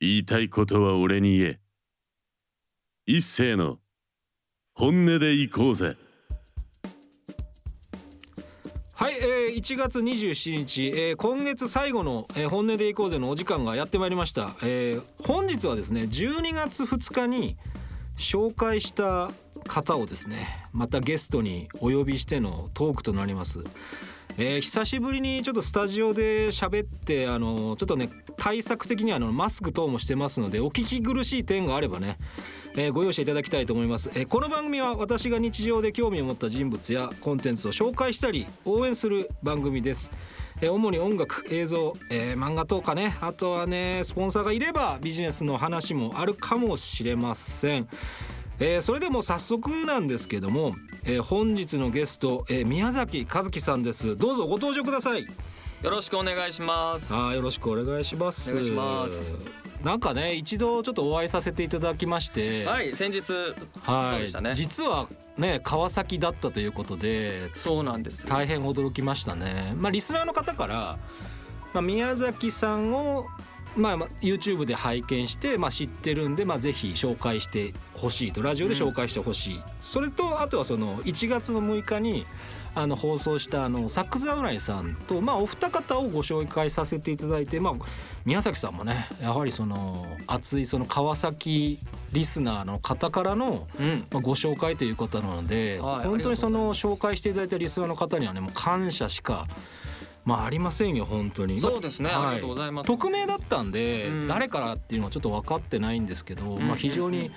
言いたいことは俺に言え。一斉の本音で行こうぜ。はい、えー、1月27日、えー、今月最後の、えー、本音でいこうぜのお時間がやってまいりました、えー、本日はですね12月2日に紹介した方をですねまたゲストにお呼びしてのトークとなります。えー、久しぶりにちょっとスタジオで喋ってあのちょっとね対策的にはあのマスク等もしてますのでお聞き苦しい点があればね、えー、ご容赦いただきたいと思います、えー、この番組は私が日常で興味を持った人物やコンテンツを紹介したり応援する番組です。え主に音楽映像、えー、漫画とかねあとはねスポンサーがいればビジネスの話もあるかもしれません。えー、それでも早速なんですけども、えー、本日のゲスト、えー、宮崎和樹さんです。どうぞご登場ください。よろしくお願いします。あよろしくお願いします。お願いします。なんかね一度ちょっとお会いさせていただきまして。はい先日はい、ね、実はね川崎だったということでそうなんです大変驚きましたね。まあリスナーの方からまあ、宮崎さんをまあ、YouTube で拝見して、まあ、知ってるんで、まあ、ぜひ紹介してほしいとラジオで紹介してほしい、うん、それとあとはその1月の6日にあの放送したあのサックス侍さんと、まあ、お二方をご紹介させていただいて、まあ、宮崎さんもねやはりその熱いその川崎リスナーの方からの、まあ、ご紹介ということなので、はい、本当にその紹介していただいたリスナーの方にはねもう感謝しかまあありませんよ本当に。そうですね、はい、ありがとうございます。匿名だったんで、うん、誰からっていうのはちょっと分かってないんですけど、まあ非常に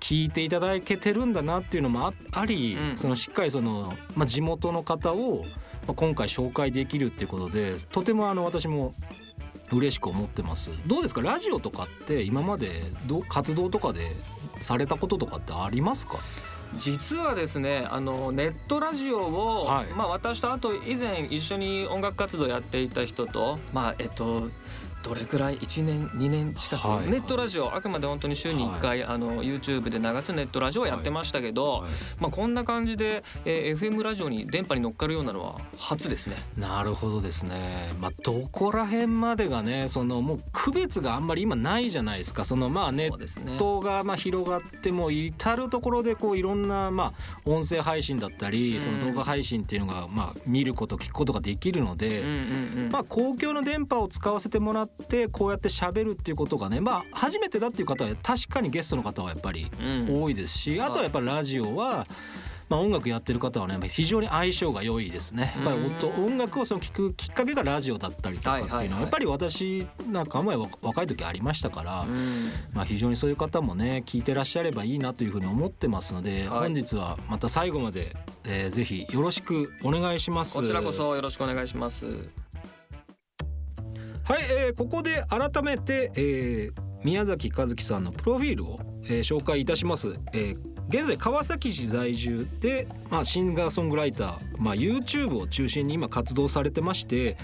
聞いていただけてるんだなっていうのもあり、うん、そのしっかりその、まあ、地元の方を今回紹介できるっていうことでとてもあの私も嬉しく思ってます。どうですか？ラジオとかって今までど活動とかでされたこととかってありますか？実はですねあのネットラジオを、はい、まあ、私とあと以前一緒に音楽活動やっていた人とまあえっとどれくらい？1年2年近く、はい、ネットラジオあくまで本当に週に1回、はい、あの YouTube で流すネットラジオをやってましたけど、はい、まあ、こんな感じで、えー、FM ラジオに電波に乗っかるようなのは初ですね。なるほどですね。まあ、どこら辺までがねそのもう区別があんまり今ないじゃないですか。そのまあネットがまあ広がっても至る所でこういろんなまあ音声配信だったりその動画配信っていうのがまあ見ること聞くことができるので、まあ公共の電波を使わせてもらってこうやって喋るっていうことがねまあ初めてだっていう方は確かにゲストの方はやっぱり多いですし、あとはやっぱりラジオは。まあ、音楽やってる方はね非常に相性が良いですね。やっぱり音音楽をその聞くきっかけがラジオだったりとかっていうのはやっぱり私なんかも若い時ありましたから、まあ、非常にそういう方もね聞いてらっしゃればいいなというふうに思ってますので、本日はまた最後まで、えー、ぜひよろしくお願いします。こちらこそよろしくお願いしますはい、えー、ここで改めて、えー、宮崎和樹さんのプロフィールを、えー、紹介いたします、えー、現在川崎市在住で、まあ、シンガーソングライター、まあ、YouTube を中心に今活動されてまして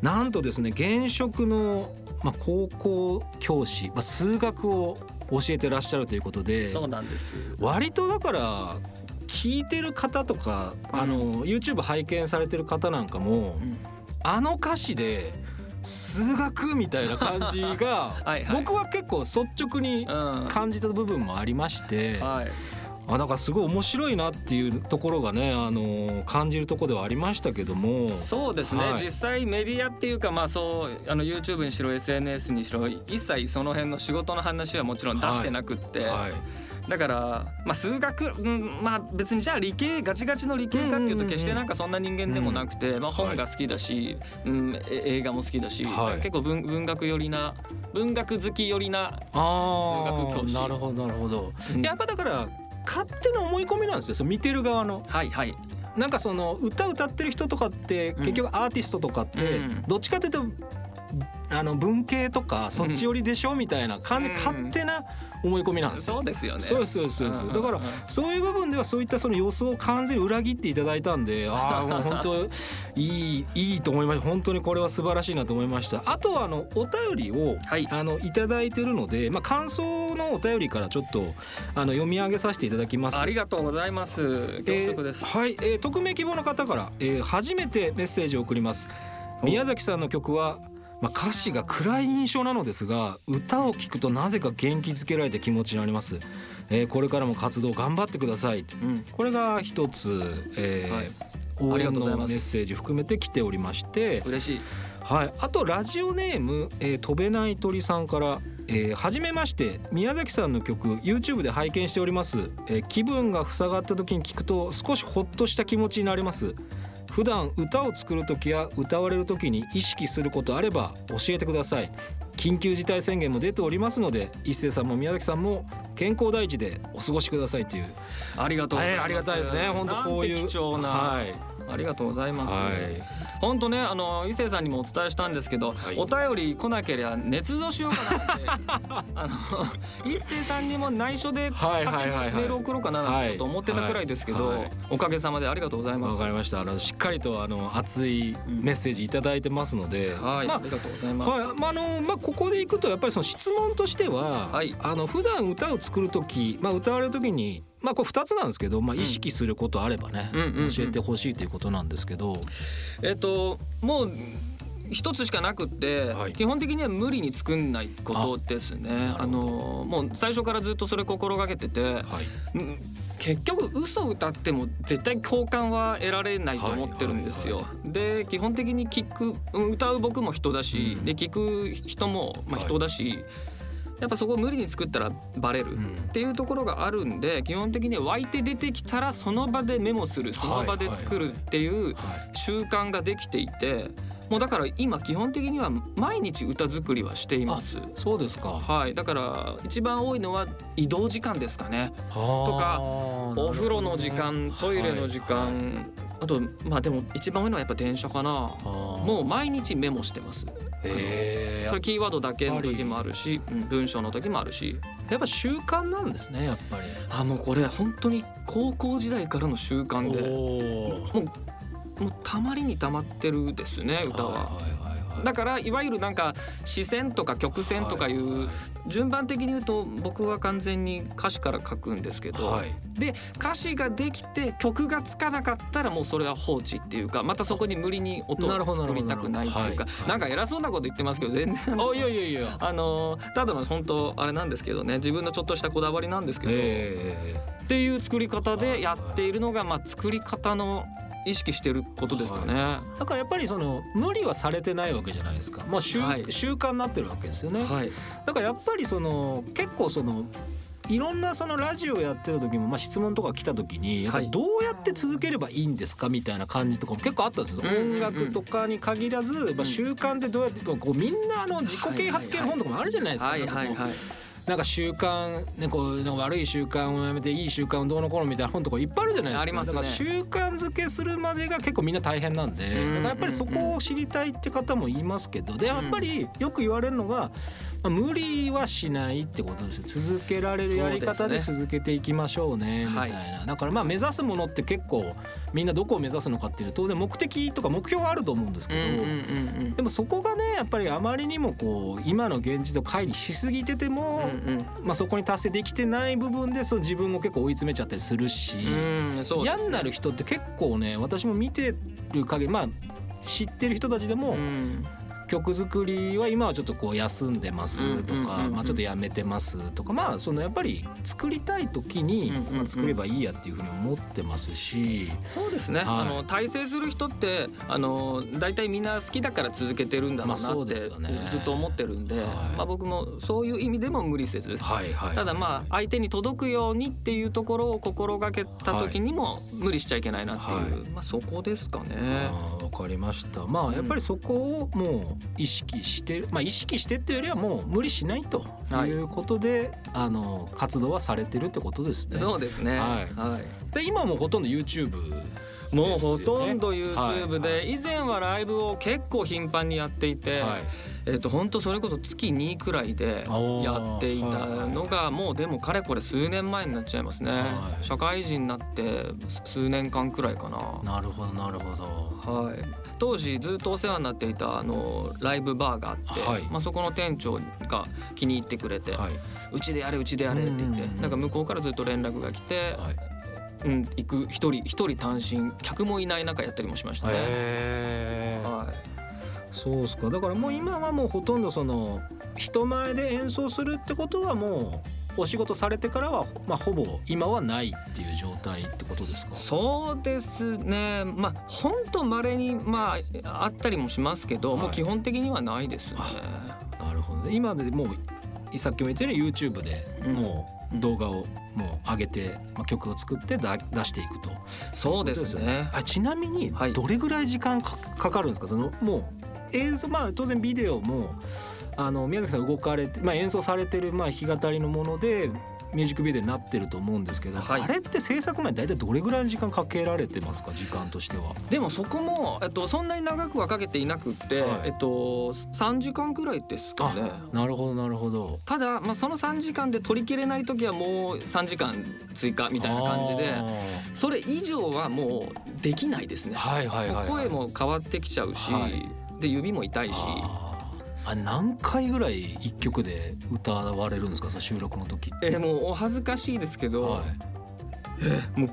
なんとですね現職の、まあ、高校教師、まあ、数学を教えてらっしゃるということでそうなんです。割とだから聞いてる方とか、うん、あの YouTube 拝見されてる方なんかも、うん、あの歌詞で数学みたいな感じが 僕は結構率直に感じた部分もありまして。はい。あだからすごい面白いなっていうところがねあの感じるところではありましたけども。そうですね、はい、実際メディアっていうかまあそうあの YouTube にしろ SNS にしろ一切その辺の仕事の話はもちろん出してなくって、はい。はいだからまあ数学、うん、まあ別にじゃあ理系ガチガチの理系かっていうと決してなんかそんな人間でもなくて、まあ、本が好きだし、うん、映画も好きだし、はい、結構文文学寄りな文学好き寄りな数学教師。なるほどなるほど、うん、やっぱだから勝手な思い込みなんですよその見てる側の。はいはい。なんかその歌歌ってる人とかって結局アーティストとかってどっちかというとあの文系とかそっち寄りでしょみたいな感じ、勝手な思い込みなんですそうですよね。そうそうそうそうだからそういう部分ではそういったその予想を完全に裏切っていただいたんでああもう本当いいいいと思いました。本当にこれは素晴らしいなと思いました。あとはあのお便りを、はい、あのいただいてるのでまあ感想のお便りからちょっとあの読み上げさせていただきます。ありがとうございます。恐縮です、えー、はい、えー、匿名希望の方から、えー、初めてメッセージを送ります。宮崎さんの曲はまあ、歌詞が暗い印象なのですが歌を聴くとなぜか元気づけられた気持ちになります、えー、これからも活動頑張ってください、うん、これが一つ、えー、はい。応援のメッセージ含めて来ておりまして。嬉しい。はい、あとラジオネーム、えー、飛べない鳥さんからえー、初めまして。宮崎さんの曲 YouTube で拝見しております、えー、気分が塞がった時に聞くと少しホッとした気持ちになります普段歌を作る時や歌われる時に意識することあれば教えてください。緊急事態宣言も出ておりますので一斉さんも宮崎さんも健康第一でお過ごしくださいという。ありがとうございます、ありがたいですね。本当こういう貴重な、はい、ありがとうございます、はい。本当ねあの伊勢さんにもお伝えしたんですけど、はい、お便り来なければ捏造しようかなって あの一勢さんにも内緒で書メール送ろうかななんてちょっと思ってたくらいですけど、おかげさまでありがとうございます。わかりました。あのしっかりとあの熱いメッセージいただいてますので、うん、はい、まあ、ありがとうございます。はい、まああのまあここでいくとやっぱりその質問としては、はい、あの普段歌を作る時、まあ歌われる時にまあこれ2つなんですけど、まあ、意識することあればね、教えてほしいということなんですけど。えっともう一つしかなくって、はい、基本的には無理に作んないことですね。あのもう最初からずっとそれ心がけてて、はい、結局嘘歌っても絶対共感は得られないと思ってるんですよ。で基本的に聞く歌う僕も人だし、うん、で聞く人もまあ人だし。はいやっぱそこを無理に作ったらバレるっていうところがあるんで基本的に湧いて出てきたらその場でメモするその場で作るっていう習慣ができていて。もうだから今基本的には毎日歌作りはしています。そうですか。はい。だから一番多いのは移動時間ですかね。とかお風呂の時間、トイレの時間、あとまあでも一番多いのはやっぱ電車かな。もう毎日メモしてます。へそれキーワードだけの時もあるし、文章の時もあるしやっぱ習慣なんですねやっぱりあもうこれ本当に高校時代からの習慣でもうもうたまりにたまってるですね歌は。だからいわゆるなんか視線とか曲線とかいう順番的に言うと僕は完全に歌詞から書くんですけど、はい、で歌詞ができて曲がつかなかったらもうそれは放置っていうかまたそこに無理に音を作りたくないっていうかなんか偉そうなこと言ってますけど全然いやいやいや。あのただの本当あれなんですけどね自分のちょっとしたこだわりなんですけど、えー、っていう作り方でやっているのがまあ作り方の意識してることですかね、はい、だからやっぱりその無理はされてないわけじゃないですか、まあ習、はい、習慣になってるわけですよね、はい、だからやっぱりその結構そのいろんなそのラジオやってた時も、まあ、質問とか来た時にやっぱどうやって続ければいいんですかみたいな感じとかも結構あったんですよ、音楽とかに限らず、まあ、習慣でどうやってこうみんなあの自己啓発系の本とかもあるじゃないですか。はいはいはいなんか習慣、ね、こうなんか悪い習慣をやめていい習慣をどうのこうのみたいな本とかいっぱいあるじゃないですか。ありますね。だから習慣づけするまでが結構みんな大変なんで、だからやっぱりそこを知りたいって方もいますけど、でやっぱりよく言われるのが。まあ、無理はしないってことですよ続けられるやり方で続けていきましょうねみたいな、はい、だからまあ目指すものって結構みんなどこを目指すのかっていう当然目的とか目標はあると思うんですけど、でもそこがねやっぱりあまりにもこう今の現実と乖離しすぎてても、うんうん、まあ、そこに達成できてない部分でその自分も結構追い詰めちゃったりするし、ね、嫌になる人って結構ね私も見てる限りまあ知ってる人たちでも、うん曲作りは今はちょっとこう休んでますとか、まあ、ちょっとやめてますとかまあそのやっぱり作りたい時に、まあ、作ればいいやっていうふうに思ってますし。そうですね、はい、あの大成する人ってあの大体みんな好きだから続けてるんだろうなって、ずっと思ってるんで、はい、まあ、僕もそういう意味でも無理せず、はいはい、ただまあ相手に届くようにっていうところを心がけた時にも無理しちゃいけないなっていう、まあ、そこですかね。わかりましたまあやっぱりそこをもう意識してまあ意識してっていうよりはもう無理しないということで、はい、あの活動はされてるってことですね。そうですね。はい。はい、で今もほとんど YouTube もうほとんど YouTube で、以前はライブを結構頻繁にやっていて、えっと本当それこそ月2くらいでやっていたのがもうでもかれこれ数年前になっちゃいますね、社会人になって数年間くらいかな。なるほどなるほど。はい。当時ずっとお世話になっていたあのライブバーがあって、まあ、そこの店長が気に入ってくれて「うちでやれうちでやれ」って言ってなんか向こうからずっと連絡が来て、うん、行く一人一人単身客もいない中やったりもしましたね。はい。そうですか。だからもう今はもうほとんどその人前で演奏するってことはもうお仕事されてからは、まあ、ほぼ今はないっていう状態ってことですか？そうですね。まあ本当まれにまああったりもしますけど、はい、もう基本的にはないですね。なるほど、ね、今でもうさっきも言ったように YouTube でもう動画をもう上げて、まあ、曲を作ってだ出していくと。そうですね。あちなみにどれぐらい時間かかるんですか？そのもう映像まあ当然ビデオもあの宮崎さん動かれて、まあ、演奏されてるまあ弾き語りのものでミュージックビデオになってると思うんですけど、はい、あれって制作前大体どれぐらいの時間かけられてますか？時間としては。でもそこも、えっと、そんなに長くはかけていなくて、はい、えっと、3時間くらいですかね。なるほどなるほど。ただ、まあ、その3時間で取りきれない時はもう3時間追加みたいな感じでそれ以上はもうできないですね、はいはいはいはい、声も変わってきちゃうし、はい。で指も痛いしあ何回ぐらい一曲で歌われるんですか？その収録の時って。えもうお恥ずかしいですけど、はい、えもう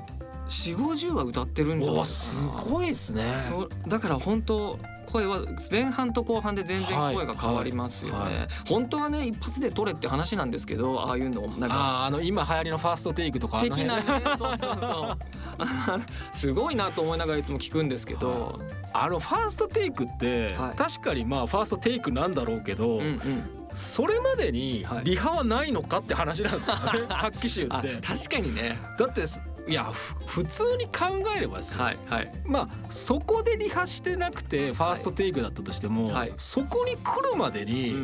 4 5 0は歌ってるんじゃないですか？すごいですね。そうだから本当声は前半と後半で全然声が変わりますよね、はい。はい、本当はね一発で取れって話なんですけどああいうのなんかああの今流行りのファーストテイクとか的なねそうそうそう。すごいなと思いながらいつも聞くんですけど、あのファーストテイクって、確かにまあファーストテイクなんだろうけど、うんうん。それまでにリハはないのかって話なんですよね、はっきり言って。確かにね。だっていや普通に考えればですよ、はいはい、まあそこでリハしてなくてファーストテイクだったとしても、はい、そこに来るまでに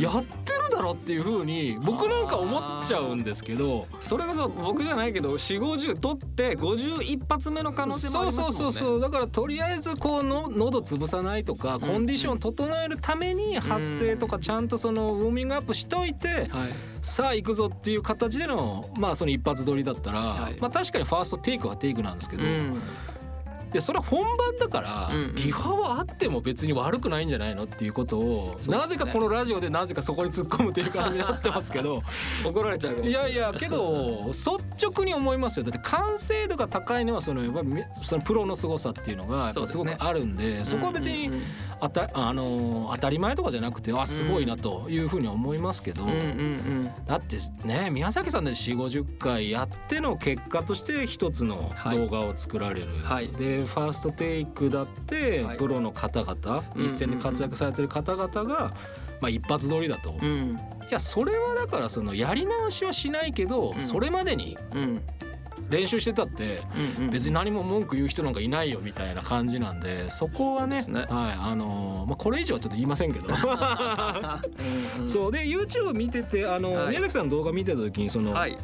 やってるだろっていうふうに僕なんか思っちゃうんですけど。それこそ僕じゃないけど4 5 0取って51発目の可能性もありますもんね。そうそうそうそう。だからとりあえずこうの喉潰さないとかコンディション整えるために発声とかちゃんとそのウォーミングアップしといて、はい。さあ行くぞっていう形でのまあその一発撮りだったら、はい、まあ確かにファーストテイクはテイクなんですけど、うん。でそれは本番だから、リハはあっても別に悪くないんじゃないのっていうことを、なぜかこのラジオでなぜかそこに突っ込むという感じになってますけど。怒られちゃうい。やいやけど率直に思いますよ。だって完成度が高いのはそのやっぱそのプロの凄さっていうのがすごくあるんでそこは別にあたあの当たり前とかじゃなくてあすごいなというふうに思いますけど、だってね宮崎さんで4 5 0回やっての結果として一つの動画を作られる。はい、でファーストテイクだって、プロの方々、一線で活躍されてる方々が、まあ、一発撮りだと、うん、いやそれはだからそのやり直しはしないけど、それまでに練習してたって別に何も文句言う人なんかいないよみたいな感じなんでそこはね、ね、はいあのまあ、これ以上はちょっと言いませんけど。そう。で YouTube 見ててあの、はい、宮崎さんの動画見てた時にその、はい、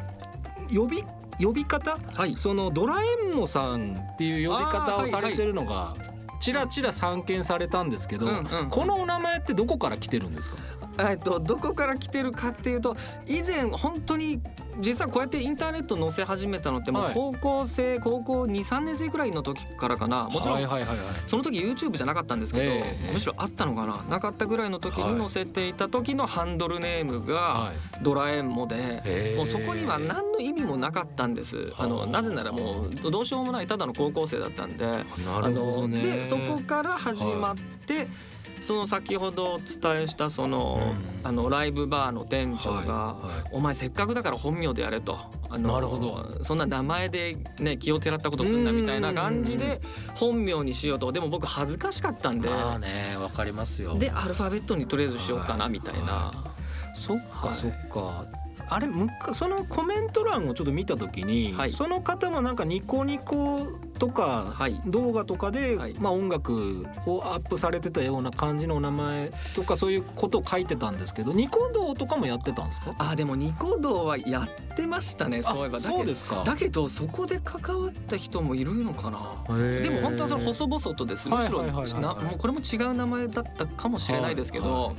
呼び呼び方、はい、そのドラえもさんっていう呼び方をされてるのがちらちら散見されたんですけど、このお名前ってどこから来てるんですか？えっとどこから来てるかっていうと以前本当に実はこうやってインターネット載せ始めたのってもう高校生、はい、高校23年生くらいの時からかな。もちろん、その時 YouTube じゃなかったんですけど、えー、むしろあったのかな。なかったぐらいの時に載せていた時のハンドルネームが「ドラえも」で、もうそこには何の意味もなかったんです。あのなぜならもうどうしようもないただの高校生だったんで。なるほどね、でそこから始まって、その先ほどお伝えしたその,、あのライブバーの店長が、お前せっかくだから本名でやれと。あのなるほど。そんな名前でね気をてらったことするんだみたいな感じで本名にしようと。でも僕恥ずかしかったんで。まあねわかりますよ。でアルファベットにとりあえずしようかなみたいな。そっかそっか、あれそのコメント欄をちょっと見た時に、はい、その方もなんかニコニコとか動画とかで、はい、まあ、音楽をアップされてたような感じのお名前とかそういうことを書いてたんですけどニコ動とかもやってたんですか？あでもニコ動はやってましたねそういえば。そうですか。だけどそこで関わった人もいるのかな。でも本当はその細々とです。むしろ、もうこれも違う名前だったかもしれないですけど。はいはい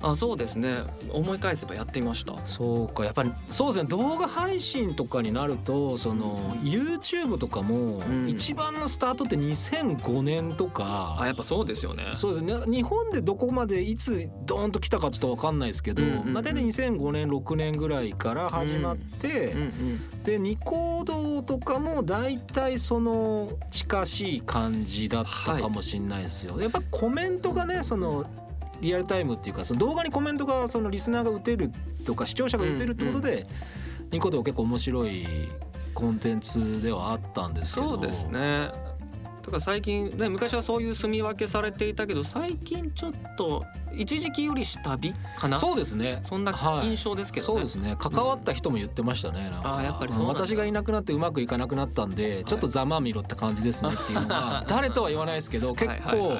あそうですね。思い返せばやってみました。そうか。やっぱりそうですね。動画配信とかになるとその YouTube とかも一番のスタートって2005年とか、うん、あやっぱそうですよね。そうですね。日本でどこまでいつドーンと来たかちょっと分かんないですけど、うんうんうん、まあ、大体2005年6年ぐらいから始まって、うんうんうん、でニコ動とかも大体その近しい感じだったかもしれないですよ。はい、やっぱコメントがねそのリアルタイムっていうかその動画にコメントがそのリスナーが打てるとか視聴者が打てるってことで、ニコ動結構面白いコンテンツではあったんですけど。そうですねだから最近ね昔はそういう住み分けされていたけど最近ちょっと一時期より下火かな？そうですね。そんな印象ですけど、ね。はい、そうですね。関わった人も言ってましたね、うん、あやっぱり私がいなくなってうまくいかなくなったんでちょっとざまみろって感じですねっていうのは 誰とは言わないですけど結構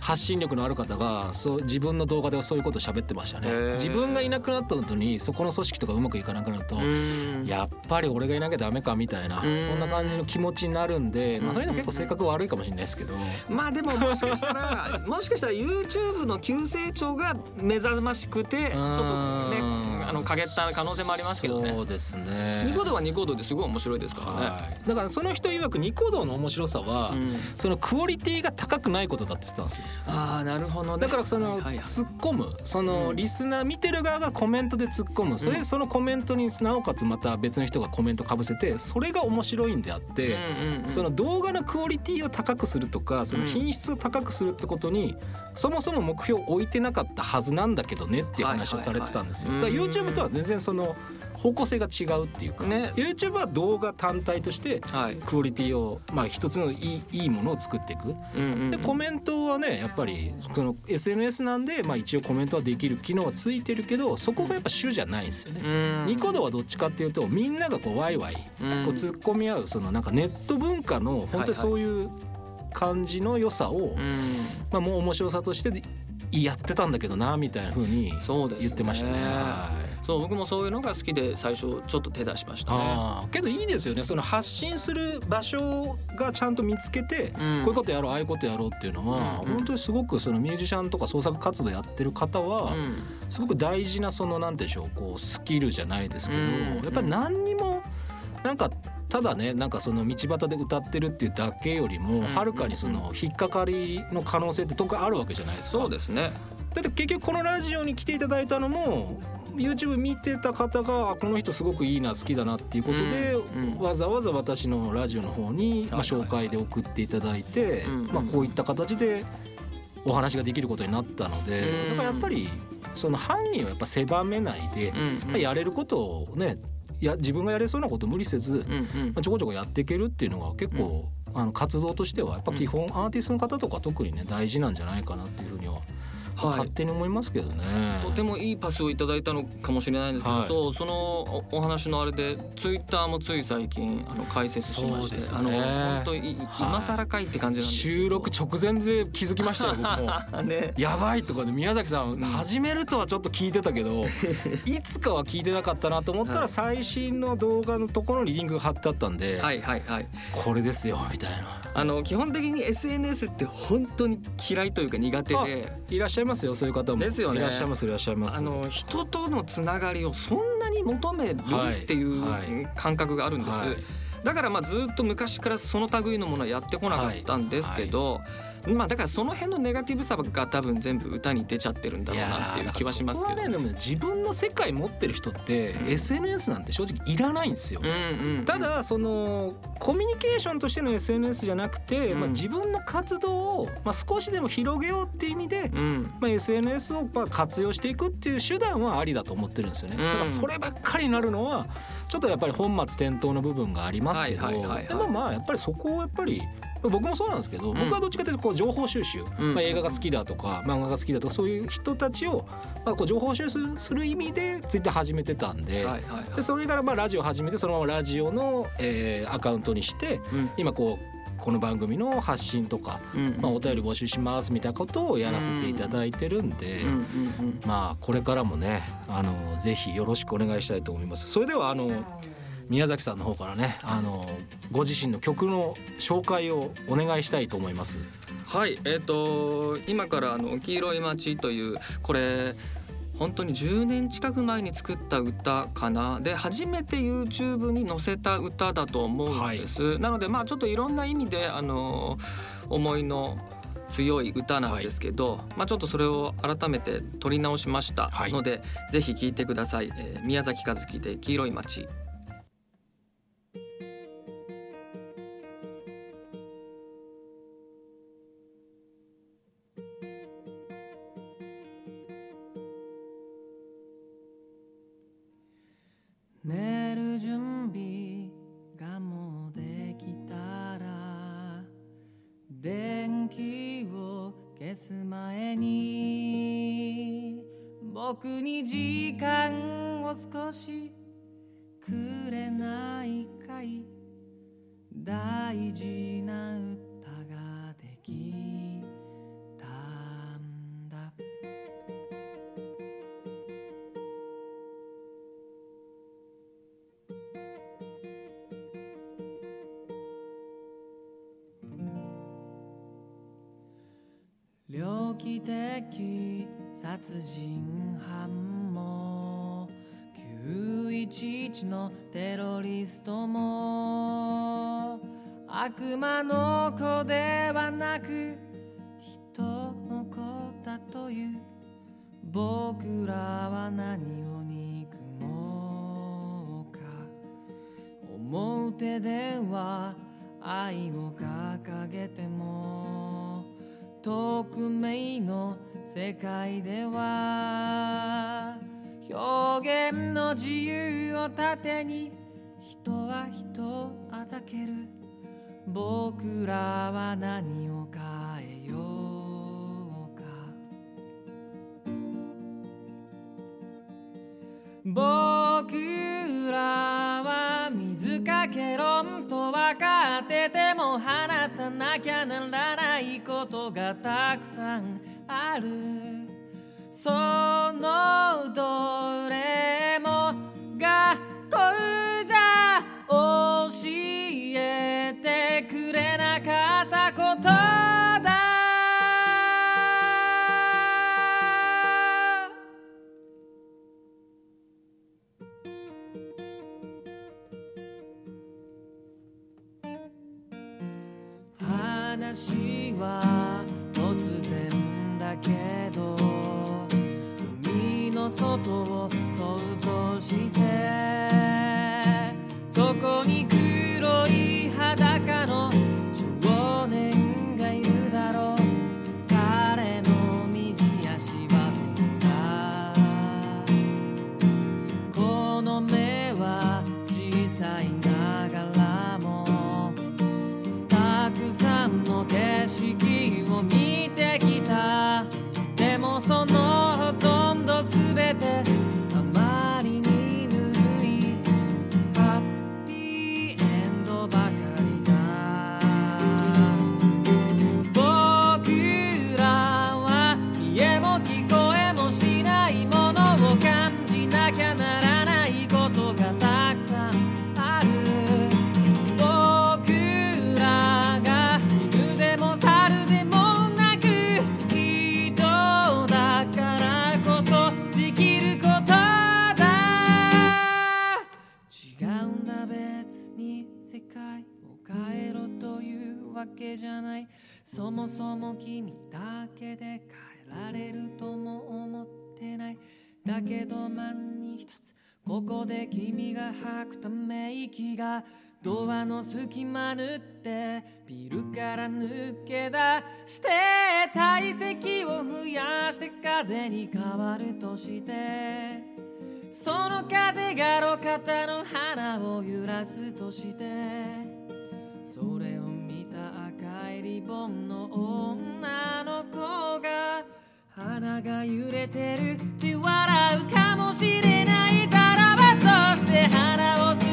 発信力のある方がそう自分の動画ではそういうこと喋ってましたね。自分がいなくなった後にそこの組織とかうまくいかなくなるとやっぱり俺がいなきゃダメかみたいなそんな感じの気持ちになるんで、まあ、そういうの結構性格悪いかもしれないですけど。まあでももしかしたら もしかしたら YouTube の急成長が目覚ましくてちょっとねあの陰った可能性もありますけどね。そうですね。ニコ動はニコ動ですごい面白いですからね、はい、だからその人曰くニコ動の面白さは、うん、そのクオリティが高くないことだって言ってたんですよ。ああなるほど、ね、だからその、突っ込むそのリスナー見てる側がコメントで突っ込む。それでそのコメントになおかつまた別の人がコメントかぶせてそれが面白いんであって、その動画のクオリティを高くするとかその品質を高くするってことにそもそも目標を置いてなかったはずなんだけどねっていう話をされてたんですよ。だから YouTube とは全然その方向性が違うっていうか、ね、YouTube は動画単体としてクオリティをまあ一つのいいいいものを作っていく、でコメントはねやっぱりその SNS なんでまあ一応コメントはできる機能はついてるけどそこがやっぱ主じゃないですよね。ニコ動はどっちかっていうとみんながこうワイワイこう突っ込み合うそのなんかネット文化の本当にそういう感じの良さを、まあもう面白さとしてやってたんだけどなみたいなふうに言ってましたね。そう僕もそういうのが好きで最初ちょっと手出しましたね。けどいいですよね。その発信する場所がちゃんと見つけて、うん、こういうことやろうああいうことやろうっていうのは、うんうん、本当にすごくそのミュージシャンとか創作活動やってる方は、うん、すごく大事なそのなんでしょうこうスキルじゃないですけど、うん、やっぱり何にもなんかただねなんかその道端で歌ってるっていうだけよりもはるかにその引っかかりの可能性って特にあるわけじゃないですか。そうですね。だって結局このラジオに来ていただいたのも YouTube 見てた方がこの人すごくいいな好きだなっていうことで、うんうん、わざわざ私のラジオの方に、まあ、紹介で送っていただいて、まあ、こういった形でお話ができることになったので、だからやっぱりその犯人はやっぱ狭めないで、やれることをねや自分がやれそうなこと無理せず、まあ、ちょこちょこやっていけるっていうのが結構、うん、あの活動としてはやっぱ基本、アーティストの方とか特にね大事なんじゃないかなっていうふうにははい、勝手に思いますけどね。とてもいいパスをいただいたのかもしれないんですけど、はい、そうそのお話のあれでツイッターもつい最近あの解説しまして、ね、あの本当い今更かいって感じなんです収録直前で気づきましたよ僕も、ね、やばいとかで宮崎さん、うん、始めるとはちょっと聞いてたけど いつかは聞いてなかったなと思ったら最新の動画のところにリンクが貼ってあったんで、はいはいはい、これですよみたいな。あの基本的に SNS って本当に嫌いというか苦手で。いらっしゃいますよそういう方も。ですよね。いらっしゃいますいらっしゃいます。あの人とのつながりをそんなに求めるっていう感覚があるんです、はい。はい、だからまあずっと昔からその類のものはやってこなかったんですけど、はいまあだからその辺のネガティブさが多分全部歌に出ちゃってるんだろうなっていう気はしますけど、ね、でも自分の世界持ってる人って SNS なんて正直いらないんですよ、うんうん、ただそのコミュニケーションとしての SNS じゃなくて、うん、まあ、自分の活動を、まあ、少しでも広げようっていう意味で、うん、まあ、SNS をまあ活用していくっていう手段はありだと思ってるんですよね。だからそればっかりになるのはちょっとやっぱり本末転倒の部分がありますけど、でもまあやっぱりそこをやっぱり僕もそうなんですけど、僕はどっちかというとこう情報収集、まあ、映画が好きだとか漫画が好きだとかそういう人たちを、まあ、こう情報収集する意味でツイッター始めてたんで,、でそれからまあラジオ始めてそのままラジオの、えー、アカウントにして、今こうこの番組の発信とか、まあ、お便り募集しますみたいなことをやらせていただいてるんで、まあこれからもねあのぜひよろしくお願いしたいと思います。それではあの宮崎さんの方からねあのご自身の曲の紹介をお願いしたいと思います。はいえっ、ー、と今からあの黄色い街というこれ本当に10年近く前に作った歌かな。で初めて YouTube に載せた歌だと思うんです、はい、なのでまあちょっといろんな意味であの思いの強い歌なんですけど、はい、まあ、ちょっとそれを改めて撮り直しましたので、はい、ぜひ聴いてください、えー、宮崎和樹で「黄色い街」間を少しくれないかい？大事な歌ができる悪魔の子ではなく人の子だという僕らは何を憎もうか。思う手では愛を掲げても匿名の世界では表現の自由を盾に人は人をあざける。僕らは何を変えようか。僕らは水かけろんと分かってても話さなきゃならないことがたくさんある。そのどれ話は突然だけど海の外を想像してそもそも君だけで変えられるとも思ってない。だけど万に一つここで君が吐くため息がドアの隙間縫ってビルから抜け出して体積を増やして風に変わるとしてその風が路肩の花を揺らすとしてそれをリボンの女の子が花が揺れてる。って笑うかもしれない。からばそして花を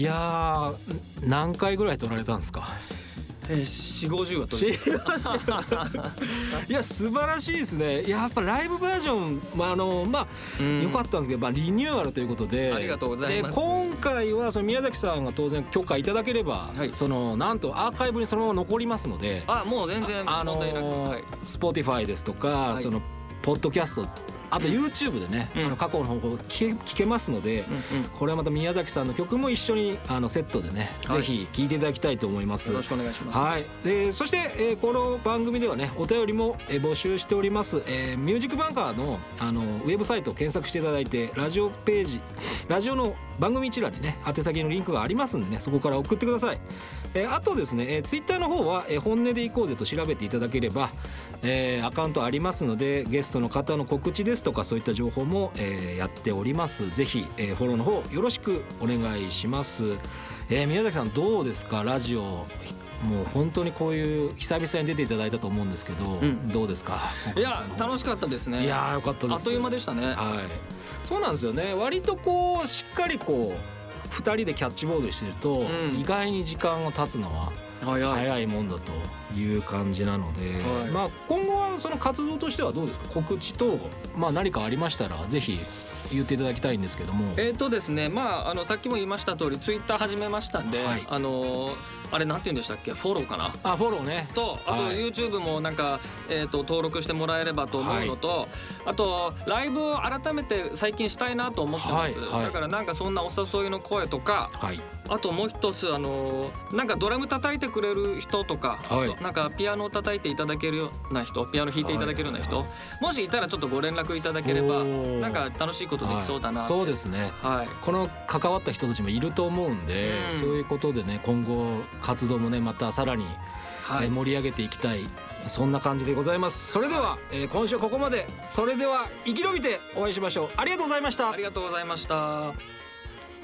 いや何回ぐらい撮られたんですか？えー、4 5 0は撮る いや素晴らしいですね。やっぱライブバージョン、まああのまあ、うん、よかったんですけど、まあ、リニューアルということで。ありがとうございます。今回はその宮崎さんが当然許可いただければ、はい、そのなんとアーカイブにそのまま残りますので。あもう全然問題なく、はい、Spotify ですとか、はい、そのポッドキャストあと YouTube でね、うん、あの過去の方向聞け聞けますので、これはまた宮崎さんの曲も一緒にあのセットでね、はい、ぜひ聴いていただきたいと思います。よろしくお願いします。はい。でそして、えー、この番組ではねお便りも、えー、募集しております。えー、ミュージックバンカーのあのウェブサイトを検索していただいてラジオページラジオの番組一覧にね宛先のリンクがありますんでねそこから送ってください。えー、あとですね、えー、ツイッターの方は、えー、本音でいこうぜと調べていただければ、えー、アカウントありますのでゲストの方の告知ですとかそういった情報も、えー、やっております。ぜひ、えー、フォローの方よろしくお願いします、えー、宮崎さんどうですか？ラジオもう本当にこういう久々に出ていただいたと思うんですけど、うん、どうですか？いや楽しかったですね。いやよかったです。あっという間でしたね。はい。そうなんですよね。割とこうしっかりこう2人でキャッチボールしてると、うん、意外に時間が経つのは早いもんだという感じなので、はい、まあ今後はその活動としてはどうですか？告知と、まあ、何かありましたらぜひ言っていただきたいんですけども。えっ、とですねまああのさっきも言いました通りツイッター始めましたんで、はい、あのあれなんて言うんでしたっけ？フォローかな？あフォローね。とあと YouTube もなんか、えー、と登録してもらえればと思うのと、はい、あとライブを改めて最近したいなと思ってます、はい、だからなんかそんなお誘いの声とか、はい。あともう一つあのなんかドラム叩いてくれる人とか、はい、なんかピアノを叩いていただけるような人ピアノ弾いていただけるような人、はい、もしいたらちょっとご連絡いただければなんか楽しいことできそうだな、はい、そうですね、はい、この関わった人たちもいると思うんで、うん、そういうことでね今後活動もねまたさらに盛り上げていきたいそんな感じでございます。それでは、えー、今週はここまで。それでは生き延びてお会いしましょう。ありがとうございました。ありがとうございました